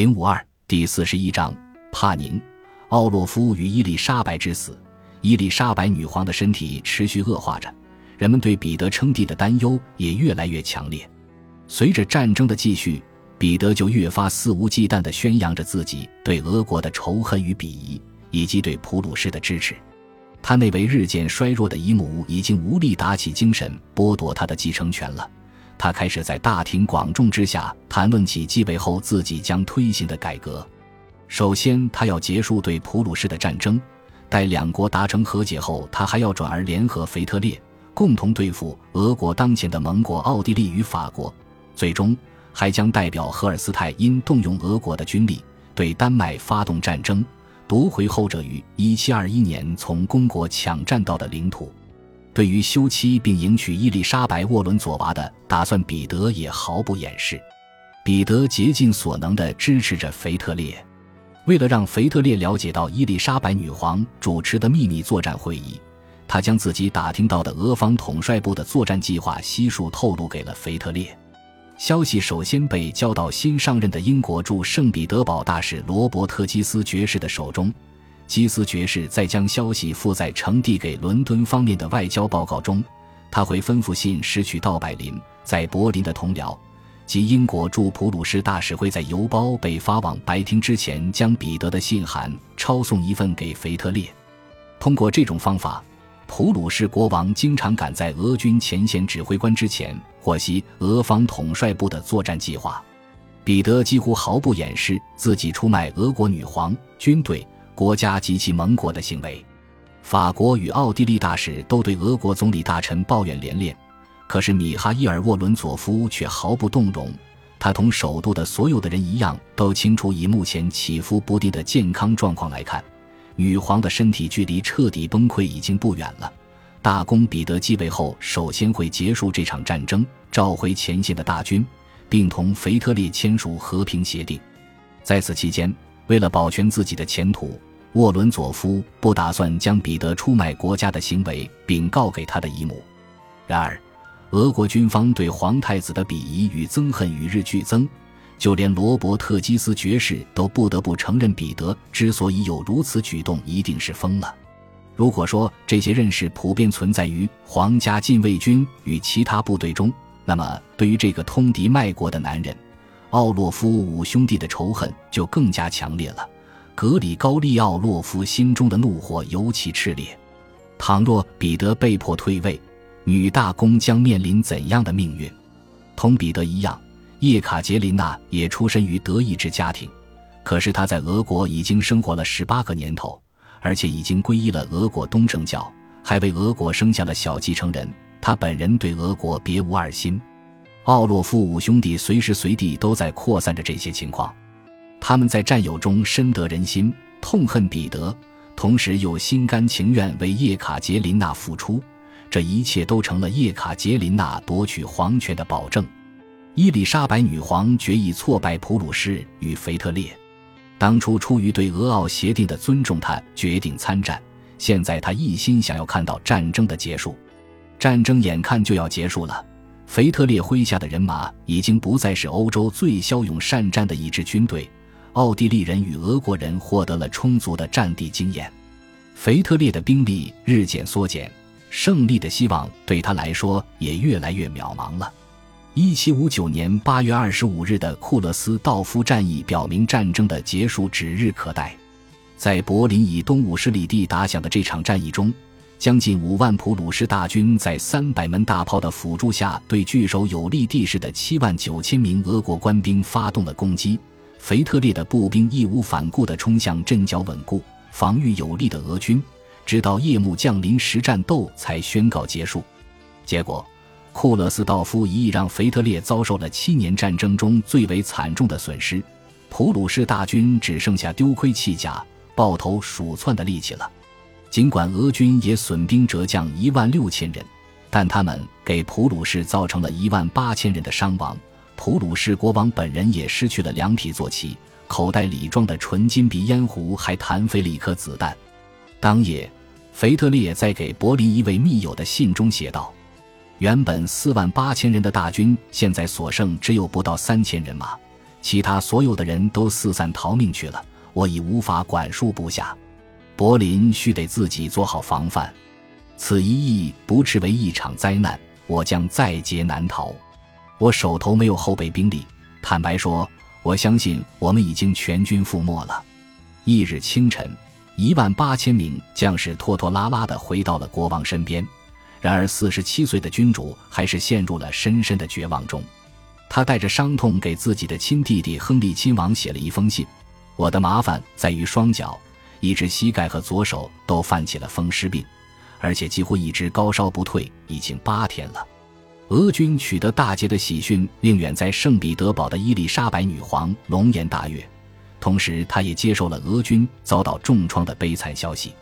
零五二第四十一章帕宁，奥洛夫与伊丽莎白之死。伊丽莎白女皇的身体持续恶化着，人们对彼得称帝的担忧也越来越强烈。随着战争的继续，彼得就越发肆无忌惮地宣扬着自己对俄国的仇恨与鄙夷，以及对普鲁士的支持。他那位日渐衰弱的姨母已经无力打起精神剥夺他的继承权了。他开始在大庭广众之下谈论起继位后自己将推行的改革。首先，他要结束对普鲁士的战争；待两国达成和解后，他还要转而联合腓特烈，共同对付俄国当前的盟国奥地利与法国。最终，还将代表荷尔斯泰因动用俄国的军力对丹麦发动战争，夺回后者于1721年从公国抢占到的领土。对于休妻并迎娶伊丽莎白·沃伦佐娃的打算，彼得也毫不掩饰。彼得竭尽所能地支持着腓特烈。为了让腓特烈了解到伊丽莎白女皇主持的秘密作战会议，他将自己打听到的俄方统帅部的作战计划悉数透露给了腓特烈。消息首先被交到新上任的英国驻圣彼得堡大使罗伯特·基斯爵士的手中。基斯爵士在将消息附在呈递给伦敦方面的外交报告中，他会吩咐信使取到柏林，在柏林的同僚及英国驻普鲁士大使会在邮包被发往白厅之前，将彼得的信函抄送一份给腓特烈。通过这种方法，普鲁士国王经常赶在俄军前线指挥官之前获悉俄方统帅部的作战计划。彼得几乎毫不掩饰自己出卖俄国女皇军队。国家及其盟国的行为，法国与奥地利大使都对俄国总理大臣抱怨连连。可是米哈伊尔·沃伦佐夫却毫不动容。他同首都的所有的人一样，都清楚以目前起伏不定的健康状况来看，女皇的身体距离彻底崩溃已经不远了。大公彼得继位后，首先会结束这场战争，召回前线的大军，并同腓特烈签署和平协定。在此期间，为了保全自己的前途。沃伦佐夫不打算将彼得出卖国家的行为禀告给他的姨母。然而，俄国军方对皇太子的鄙夷与憎恨与日俱增，就连罗伯特基斯爵士都不得不承认，彼得之所以有如此举动，一定是疯了。如果说这些认识普遍存在于皇家禁卫军与其他部队中，那么对于这个通敌卖国的男人，奥洛夫五兄弟的仇恨就更加强烈了。格里高利奥洛夫心中的怒火尤其炽烈。倘若彼得被迫退位，女大公将面临怎样的命运？同彼得一样，叶卡捷琳娜也出身于德意志家庭，可是她在俄国已经生活了十八个年头，而且已经皈依了俄国东正教，还为俄国生下了小继承人。他本人对俄国别无二心。奥洛夫五兄弟随时随地都在扩散着这些情况。他们在战友中深得人心，痛恨彼得，同时又心甘情愿为叶卡捷琳娜付出。这一切都成了叶卡捷琳娜夺取皇权的保证。伊丽莎白女皇决意挫败普鲁士与腓特烈。当初出于对俄奥协定的尊重，她决定参战。现在她一心想要看到战争的结束。战争眼看就要结束了，腓特烈麾下的人马已经不再是欧洲最骁勇善战的一支军队。奥地利人与俄国人获得了充足的战地经验，腓特烈的兵力日渐缩减，胜利的希望对他来说也越来越渺茫了。一七五九年八月二十五日的库勒斯道夫战役表明，战争的结束指日可待。在柏林以东五十里地打响的这场战役中，将近五万普鲁士大军在三百门大炮的辅助下，对据守有利地势的七万九千名俄国官兵发动了攻击。腓特烈的步兵义无反顾地冲向阵脚稳固、防御有力的俄军，直到夜幕降临时，战斗才宣告结束。结果，库勒斯道夫一役让腓特烈遭受了七年战争中最为惨重的损失，普鲁士大军只剩下丢盔弃甲、抱头鼠窜的力气了。尽管俄军也损兵折将一万六千人，但他们给普鲁士造成了一万八千人的伤亡。普鲁士国王本人也失去了两匹坐骑，口袋里装的纯金鼻烟壶还弹飞了一颗子弹。当夜，腓特烈在给柏林一位密友的信中写道：“原本四万八千人的大军，现在所剩只有不到三千人马，其他所有的人都四散逃命去了，我已无法管束部下。柏林须得自己做好防范。此一役不至为一场灾难，我将在劫难逃。我手头没有后备兵力，坦白说，我相信我们已经全军覆没了。翌日清晨，一万八千名将士拖拖拉拉地回到了国王身边。然而，四十七岁的君主还是陷入了深深的绝望中。他带着伤痛给自己的亲弟弟亨利亲王写了一封信：“我的麻烦在于双脚，一只膝盖和左手都犯起了风湿病，而且几乎一直高烧不退，已经八天了。”俄军取得大捷的喜讯令远在圣彼得堡的伊丽莎白女皇龙颜大悦，同时，她也接受了俄军遭到重创的悲惨消息。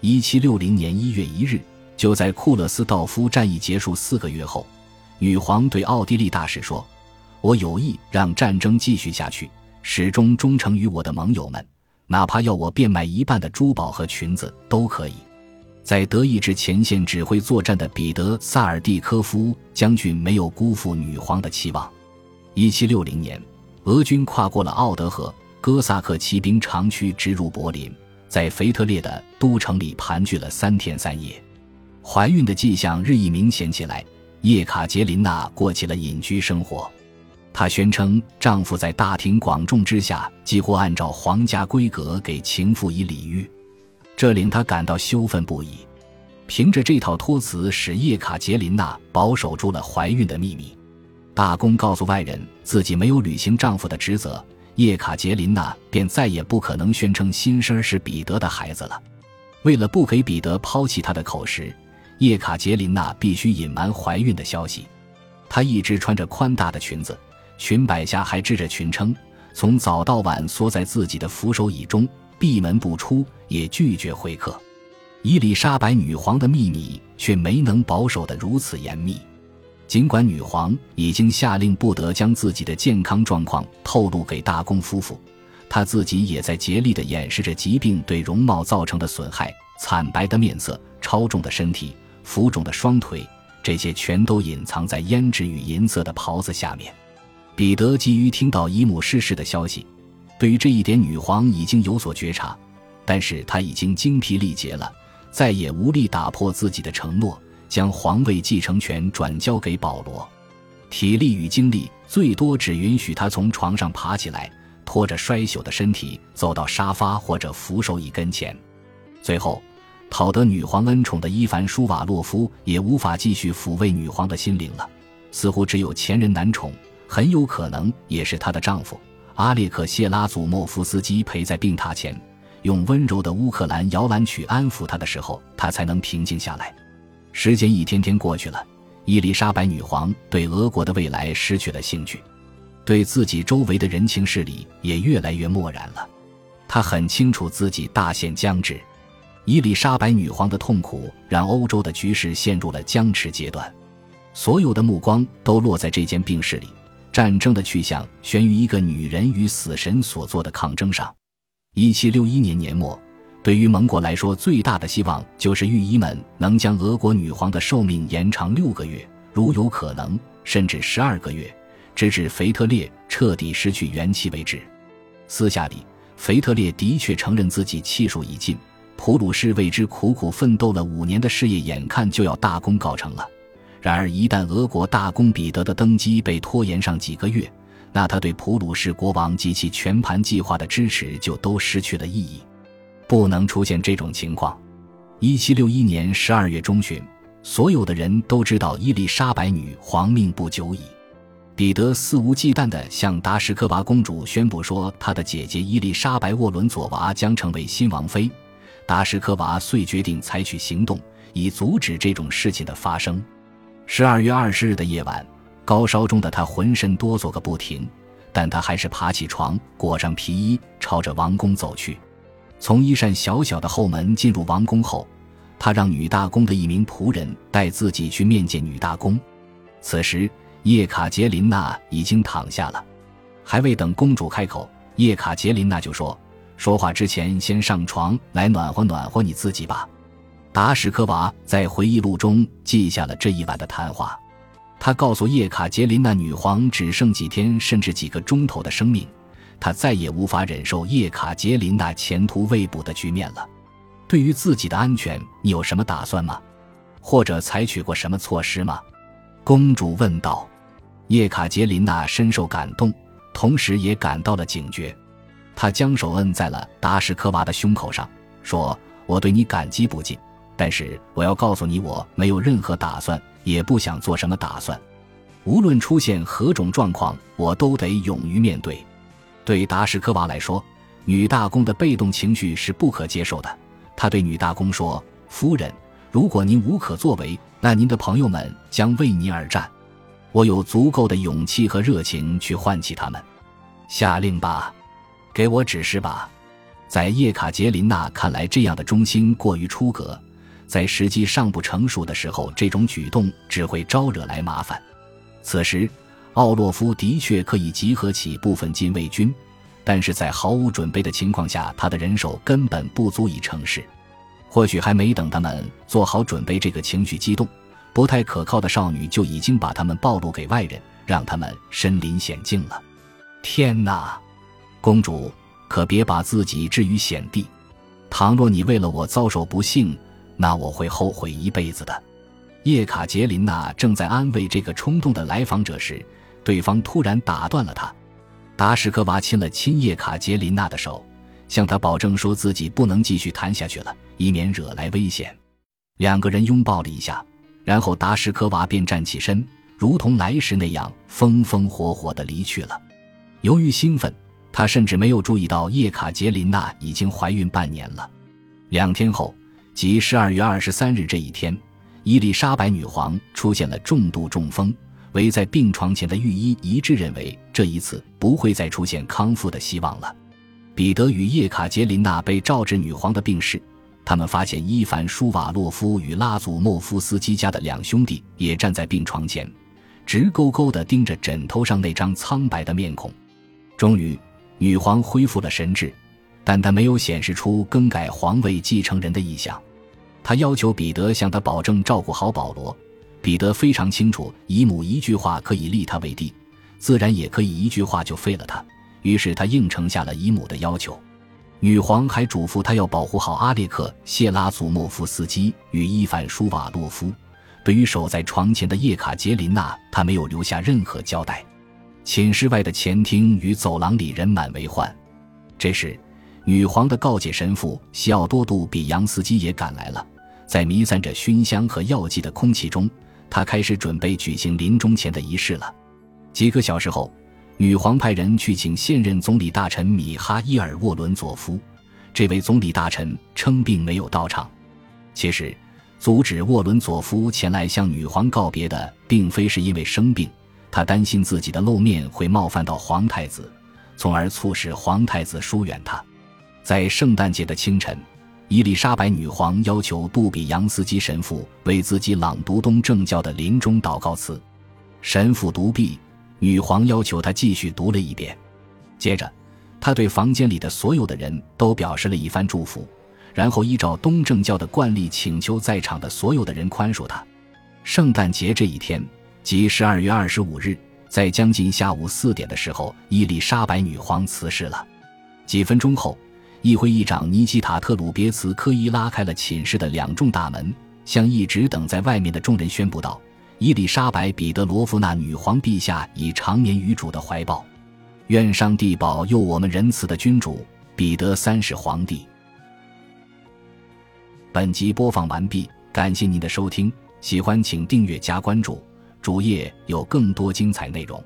一七六零年一月一日。就在库勒斯道夫战役结束四个月后，女皇对奥地利大使说：“我有意让战争继续下去，始终忠诚于我的盟友们，哪怕要我变卖一半的珠宝和裙子都可以。”在德意志前线指挥作战的彼得·萨尔蒂科夫将军没有辜负女皇的期望。1760年，俄军跨过了奥德河，哥萨克骑兵长驱直入柏林，在腓特烈的都城里盘踞了三天三夜。怀孕的迹象日益明显起来，叶卡捷琳娜过起了隐居生活。她宣称，丈夫在大庭广众之下，几乎按照皇家规格给情妇以礼遇，这令她感到羞愤不已。凭着这套托词，使叶卡捷琳娜保守住了怀孕的秘密。大公告诉外人自己没有履行丈夫的职责，叶卡捷琳娜便再也不可能宣称新生是彼得的孩子了。为了不给彼得抛弃他的口实。叶卡捷琳娜必须隐瞒怀孕的消息。她一直穿着宽大的裙子，裙摆下还织着裙撑，从早到晚缩在自己的扶手椅中，闭门不出，也拒绝会客。伊丽莎白女皇的秘密却没能保守得如此严密。尽管女皇已经下令不得将自己的健康状况透露给大公夫妇，她自己也在竭力地掩饰着疾病对容貌造成的损害。惨白的面色，超重的身体。浮肿的双腿，这些全都隐藏在胭脂与银色的袍子下面。彼得急于听到姨母逝世的消息，对于这一点，女皇已经有所觉察，但是她已经精疲力竭了，再也无力打破自己的承诺，将皇位继承权转交给保罗。体力与精力最多只允许他从床上爬起来，拖着衰朽的身体走到沙发或者扶手椅跟前，最后。讨得女皇恩宠的伊凡舒瓦洛夫也无法继续抚慰女皇的心灵了，似乎只有前人难宠，很有可能也是她的丈夫阿列克谢拉祖莫夫斯基陪在病榻前，用温柔的乌克兰摇篮曲安抚她的时候，她才能平静下来。时间一天天过去了，伊丽莎白女皇对俄国的未来失去了兴趣，对自己周围的人情事理也越来越漠然了。她很清楚自己大限将至。伊丽莎白女皇的痛苦让欧洲的局势陷入了僵持阶段，所有的目光都落在这间病室里。战争的去向悬于一个女人与死神所做的抗争上。一七六一年年末，对于盟国来说，最大的希望就是御医们能将俄国女皇的寿命延长六个月，如有可能，甚至十二个月，直至腓特烈彻底失去元气为止。私下里，腓特烈的确承认自己气数已尽。普鲁士为之苦苦奋斗了五年的事业，眼看就要大功告成了。然而，一旦俄国大公彼得的登基被拖延上几个月，那他对普鲁士国王及其全盘计划的支持就都失去了意义。不能出现这种情况。一七六一年十二月中旬，所有的人都知道伊丽莎白女皇命不久矣。彼得肆无忌惮地向达什科娃公主宣布说，他的姐姐伊丽莎白沃伦佐娃将成为新王妃。达什科娃遂决定采取行动，以阻止这种事情的发生。十二月二十日的夜晚，高烧中的他浑身哆嗦个不停，但他还是爬起床，裹上皮衣，朝着王宫走去。从一扇小小的后门进入王宫后，他让女大公的一名仆人带自己去面见女大公。此时，叶卡捷琳娜已经躺下了，还未等公主开口，叶卡捷琳娜就说。说话之前，先上床来暖和暖和你自己吧。达什科娃在回忆录中记下了这一晚的谈话。他告诉叶卡捷琳娜女皇，只剩几天甚至几个钟头的生命，他再也无法忍受叶卡捷琳娜前途未卜的局面了。对于自己的安全，你有什么打算吗？或者采取过什么措施吗？公主问道。叶卡捷琳娜深受感动，同时也感到了警觉。她将手摁在了达什科娃的胸口上，说：“我对你感激不尽，但是我要告诉你，我没有任何打算。”也不想做什么打算，无论出现何种状况，我都得勇于面对。对达什科娃来说，女大公的被动情绪是不可接受的。他对女大公说：“夫人，如果您无可作为，那您的朋友们将为您而战。我有足够的勇气和热情去唤起他们。下令吧，给我指示吧。”在叶卡捷琳娜看来，这样的忠心过于出格。在时机尚不成熟的时候，这种举动只会招惹来麻烦。此时，奥洛夫的确可以集合起部分禁卫军，但是在毫无准备的情况下，他的人手根本不足以成事。或许还没等他们做好准备，这个情绪激动、不太可靠的少女就已经把他们暴露给外人，让他们身临险境了。天哪，公主，可别把自己置于险地！倘若你为了我遭受不幸，那我会后悔一辈子的。叶卡捷琳娜正在安慰这个冲动的来访者时，对方突然打断了她。达什科娃亲了亲叶卡捷琳娜的手，向她保证说自己不能继续谈下去了，以免惹来危险。两个人拥抱了一下，然后达什科娃便站起身，如同来时那样风风火火地离去了。由于兴奋，他甚至没有注意到叶卡捷琳娜已经怀孕半年了。两天后。即十二月二十三日这一天，伊丽莎白女皇出现了重度中风。围在病床前的御医一致认为，这一次不会再出现康复的希望了。彼得与叶卡捷琳娜被召至女皇的病室，他们发现伊凡舒瓦洛夫与拉祖莫夫斯基家的两兄弟也站在病床前，直勾勾地盯着枕头上那张苍白的面孔。终于，女皇恢复了神智。但他没有显示出更改皇位继承人的意向，他要求彼得向他保证照顾好保罗。彼得非常清楚，姨母一句话可以立他为帝，自然也可以一句话就废了他。于是他应承下了姨母的要求。女皇还嘱咐他要保护好阿列克谢拉祖莫夫斯基与伊凡舒瓦洛夫。对于守在床前的叶卡捷琳娜，他没有留下任何交代。寝室外的前厅与走廊里人满为患。这时。女皇的告诫神父西奥多杜比扬斯基也赶来了，在弥散着熏香和药剂的空气中，他开始准备举行临终前的仪式了。几个小时后，女皇派人去请现任总理大臣米哈伊尔沃伦佐夫。这位总理大臣称病没有到场。其实，阻止沃伦佐夫前来向女皇告别的，并非是因为生病，他担心自己的露面会冒犯到皇太子，从而促使皇太子疏远他。在圣诞节的清晨，伊丽莎白女皇要求杜比扬斯基神父为自己朗读东正教的临终祷告词。神父读毕，女皇要求他继续读了一遍。接着，他对房间里的所有的人都表示了一番祝福，然后依照东正教的惯例请求在场的所有的人宽恕他。圣诞节这一天，即十二月二十五日，在将近下午四点的时候，伊丽莎白女皇辞世了。几分钟后。议会议长尼基塔特鲁别茨科伊拉开了寝室的两重大门，向一直等在外面的众人宣布道：“伊丽莎白·彼得罗夫娜女皇陛下已长眠于主的怀抱，愿上帝保佑我们仁慈的君主彼得三世皇帝。”本集播放完毕，感谢您的收听，喜欢请订阅加关注，主页有更多精彩内容。